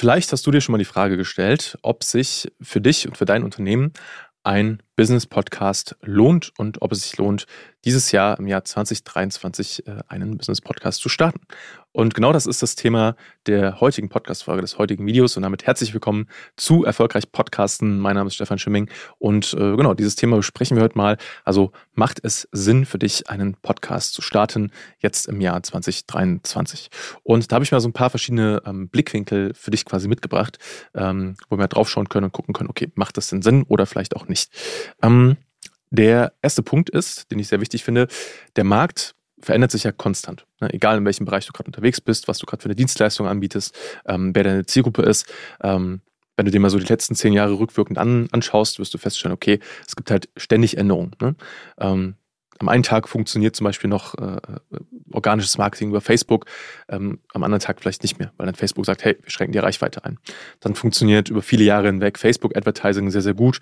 Vielleicht hast du dir schon mal die Frage gestellt, ob sich für dich und für dein Unternehmen ein Business-Podcast lohnt und ob es sich lohnt, dieses Jahr im Jahr 2023 äh, einen Business-Podcast zu starten. Und genau das ist das Thema der heutigen Podcast-Folge, des heutigen Videos. Und damit herzlich willkommen zu Erfolgreich Podcasten. Mein Name ist Stefan Schimming. Und äh, genau, dieses Thema besprechen wir heute mal. Also macht es Sinn für dich, einen Podcast zu starten, jetzt im Jahr 2023? Und da habe ich mal so ein paar verschiedene ähm, Blickwinkel für dich quasi mitgebracht, ähm, wo wir drauf schauen können und gucken können, okay, macht das denn Sinn oder vielleicht auch nicht? Ähm, der erste Punkt ist, den ich sehr wichtig finde, der Markt verändert sich ja konstant. Ne? Egal in welchem Bereich du gerade unterwegs bist, was du gerade für eine Dienstleistung anbietest, ähm, wer deine Zielgruppe ist. Ähm, wenn du dir mal so die letzten zehn Jahre rückwirkend an, anschaust, wirst du feststellen, okay, es gibt halt ständig Änderungen. Ne? Ähm, am einen Tag funktioniert zum Beispiel noch äh, organisches Marketing über Facebook, ähm, am anderen Tag vielleicht nicht mehr, weil dann Facebook sagt, hey, wir schränken die Reichweite ein. Dann funktioniert über viele Jahre hinweg Facebook Advertising sehr, sehr gut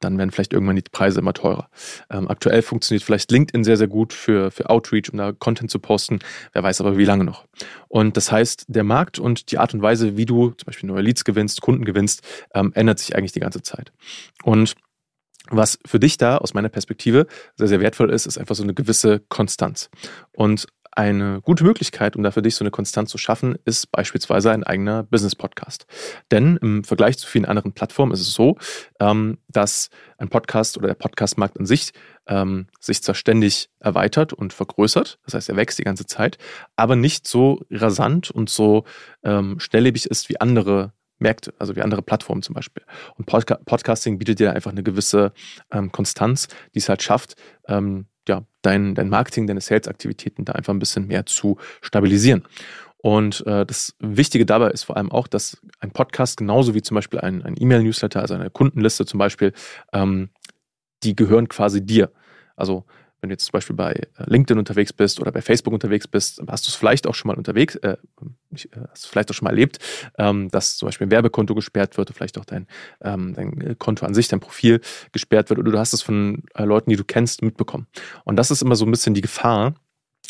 dann werden vielleicht irgendwann die Preise immer teurer. Ähm, aktuell funktioniert vielleicht LinkedIn sehr, sehr gut für, für Outreach, um da Content zu posten. Wer weiß aber, wie lange noch. Und das heißt, der Markt und die Art und Weise, wie du zum Beispiel neue Leads gewinnst, Kunden gewinnst, ähm, ändert sich eigentlich die ganze Zeit. Und was für dich da aus meiner Perspektive sehr, sehr wertvoll ist, ist einfach so eine gewisse Konstanz. Und eine gute Möglichkeit, um da für dich so eine Konstanz zu schaffen, ist beispielsweise ein eigener Business-Podcast. Denn im Vergleich zu vielen anderen Plattformen ist es so, ähm, dass ein Podcast oder der Podcastmarkt an sich ähm, sich zwar ständig erweitert und vergrößert, das heißt, er wächst die ganze Zeit, aber nicht so rasant und so ähm, schnelllebig ist wie andere Märkte, also wie andere Plattformen zum Beispiel. Und Podca Podcasting bietet dir einfach eine gewisse ähm, Konstanz, die es halt schafft, ähm, ja, dein, dein Marketing, deine Sales-Aktivitäten da einfach ein bisschen mehr zu stabilisieren. Und äh, das Wichtige dabei ist vor allem auch, dass ein Podcast genauso wie zum Beispiel ein, ein E-Mail-Newsletter, also eine Kundenliste zum Beispiel, ähm, die gehören quasi dir. Also wenn du jetzt zum Beispiel bei äh, LinkedIn unterwegs bist oder bei Facebook unterwegs bist, hast du es vielleicht auch schon mal unterwegs, äh, äh hast vielleicht auch schon mal erlebt, ähm, dass zum Beispiel ein Werbekonto gesperrt wird oder vielleicht auch dein, ähm, dein äh, Konto an sich, dein Profil gesperrt wird oder du hast es von äh, Leuten, die du kennst, mitbekommen. Und das ist immer so ein bisschen die Gefahr,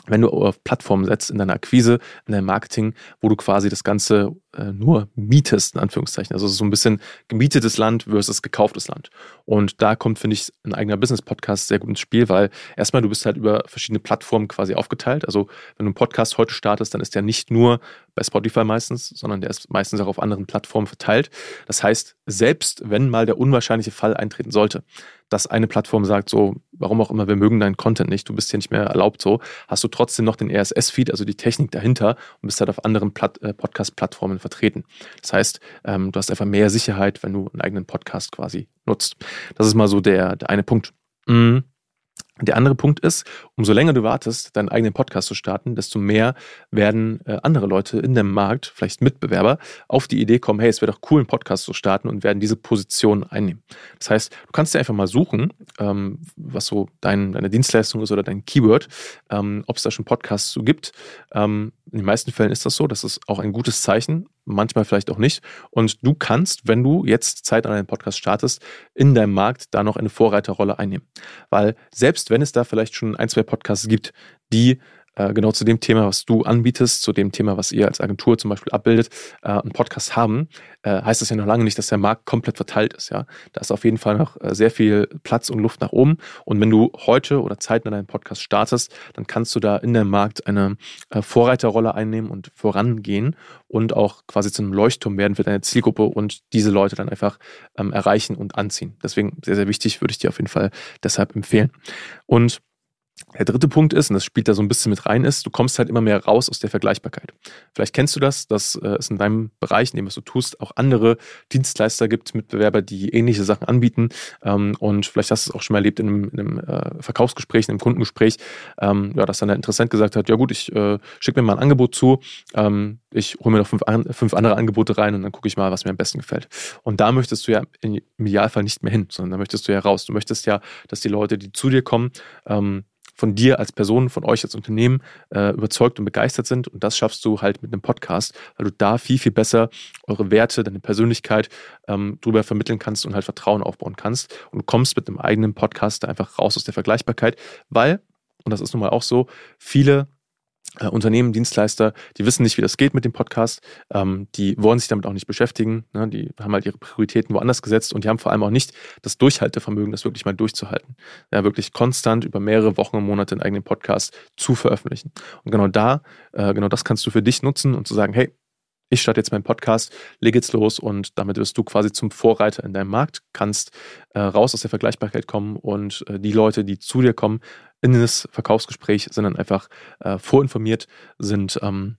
wenn du auf Plattformen setzt in deiner Akquise, in deinem Marketing, wo du quasi das Ganze äh, nur mietest, in Anführungszeichen. Also so ein bisschen gemietetes Land versus gekauftes Land. Und da kommt, finde ich, ein eigener Business-Podcast sehr gut ins Spiel, weil erstmal du bist halt über verschiedene Plattformen quasi aufgeteilt. Also wenn du einen Podcast heute startest, dann ist der nicht nur bei Spotify meistens, sondern der ist meistens auch auf anderen Plattformen verteilt. Das heißt, selbst wenn mal der unwahrscheinliche Fall eintreten sollte, dass eine Plattform sagt, so, warum auch immer, wir mögen deinen Content nicht, du bist hier nicht mehr erlaubt so, hast du trotzdem noch den RSS-Feed, also die Technik dahinter und bist halt auf anderen äh, Podcast-Plattformen vertreten. Das heißt, ähm, du hast einfach mehr Sicherheit, wenn du einen eigenen Podcast quasi nutzt. Das ist mal so der, der eine Punkt. Mhm. Der andere Punkt ist, umso länger du wartest, deinen eigenen Podcast zu starten, desto mehr werden äh, andere Leute in dem Markt, vielleicht Mitbewerber, auf die Idee kommen, hey, es wäre doch cool, einen Podcast zu starten und werden diese Position einnehmen. Das heißt, du kannst dir einfach mal suchen, ähm, was so dein, deine Dienstleistung ist oder dein Keyword, ähm, ob es da schon Podcasts so gibt. Ähm, in den meisten Fällen ist das so, das ist auch ein gutes Zeichen, manchmal vielleicht auch nicht. Und du kannst, wenn du jetzt Zeit an einem Podcast startest, in deinem Markt da noch eine Vorreiterrolle einnehmen. Weil selbst wenn es da vielleicht schon ein, zwei Podcasts gibt, die genau zu dem Thema, was du anbietest, zu dem Thema, was ihr als Agentur zum Beispiel abbildet, äh, einen Podcast haben, äh, heißt das ja noch lange nicht, dass der Markt komplett verteilt ist. Ja, da ist auf jeden Fall noch äh, sehr viel Platz und Luft nach oben. Und wenn du heute oder Zeit in deinem Podcast startest, dann kannst du da in dem Markt eine äh, Vorreiterrolle einnehmen und vorangehen und auch quasi zu einem Leuchtturm werden für deine Zielgruppe und diese Leute dann einfach ähm, erreichen und anziehen. Deswegen sehr, sehr wichtig, würde ich dir auf jeden Fall deshalb empfehlen. Und der dritte Punkt ist, und das spielt da so ein bisschen mit rein, ist, du kommst halt immer mehr raus aus der Vergleichbarkeit. Vielleicht kennst du das, dass äh, es in deinem Bereich, in dem was du tust, auch andere Dienstleister gibt, Mitbewerber, die ähnliche Sachen anbieten. Ähm, und vielleicht hast du es auch schon mal erlebt in einem, in einem äh, Verkaufsgespräch, in einem Kundengespräch, ähm, dass dann der Interessent gesagt hat, ja gut, ich äh, schicke mir mal ein Angebot zu, ähm, ich hole mir noch fünf, fünf andere Angebote rein und dann gucke ich mal, was mir am besten gefällt. Und da möchtest du ja im Idealfall nicht mehr hin, sondern da möchtest du ja raus. Du möchtest ja, dass die Leute, die zu dir kommen, von dir als Person, von euch als Unternehmen äh, überzeugt und begeistert sind. Und das schaffst du halt mit einem Podcast, weil du da viel, viel besser eure Werte, deine Persönlichkeit ähm, drüber vermitteln kannst und halt Vertrauen aufbauen kannst. Und du kommst mit einem eigenen Podcast da einfach raus aus der Vergleichbarkeit, weil, und das ist nun mal auch so, viele äh, Unternehmen, Dienstleister, die wissen nicht, wie das geht mit dem Podcast. Ähm, die wollen sich damit auch nicht beschäftigen. Ne? Die haben halt ihre Prioritäten woanders gesetzt und die haben vor allem auch nicht das Durchhaltevermögen, das wirklich mal durchzuhalten. Ja, wirklich konstant über mehrere Wochen und Monate einen eigenen Podcast zu veröffentlichen. Und genau da, äh, genau das kannst du für dich nutzen und zu sagen, hey, ich starte jetzt meinen Podcast, leg jetzt los und damit wirst du quasi zum Vorreiter in deinem Markt, kannst äh, raus aus der Vergleichbarkeit kommen und äh, die Leute, die zu dir kommen, in das Verkaufsgespräch sind dann einfach äh, vorinformiert, sind, ähm,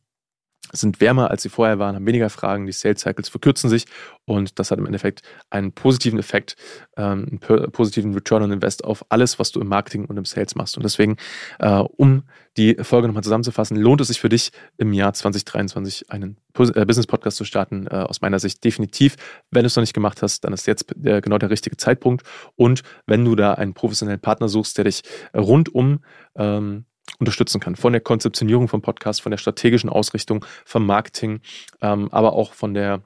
sind wärmer, als sie vorher waren, haben weniger Fragen, die Sales Cycles verkürzen sich und das hat im Endeffekt einen positiven Effekt, ähm, einen positiven Return on Invest auf alles, was du im Marketing und im Sales machst. Und deswegen, äh, um die Folge nochmal zusammenzufassen, lohnt es sich für dich im Jahr 2023 einen äh, Business-Podcast zu starten? Äh, aus meiner Sicht definitiv. Wenn du es noch nicht gemacht hast, dann ist jetzt genau der richtige Zeitpunkt. Und wenn du da einen professionellen Partner suchst, der dich rundum ähm, unterstützen kann. Von der Konzeptionierung vom Podcast, von der strategischen Ausrichtung, vom Marketing, ähm, aber auch von der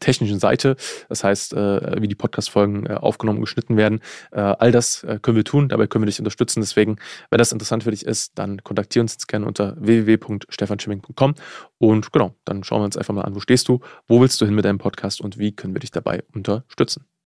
technischen Seite, das heißt, äh, wie die Podcast-Folgen äh, aufgenommen und geschnitten werden. Äh, all das äh, können wir tun, dabei können wir dich unterstützen. Deswegen, wenn das interessant für dich ist, dann kontaktiere uns jetzt gerne unter www.stefanschimming.com und genau, dann schauen wir uns einfach mal an, wo stehst du, wo willst du hin mit deinem Podcast und wie können wir dich dabei unterstützen.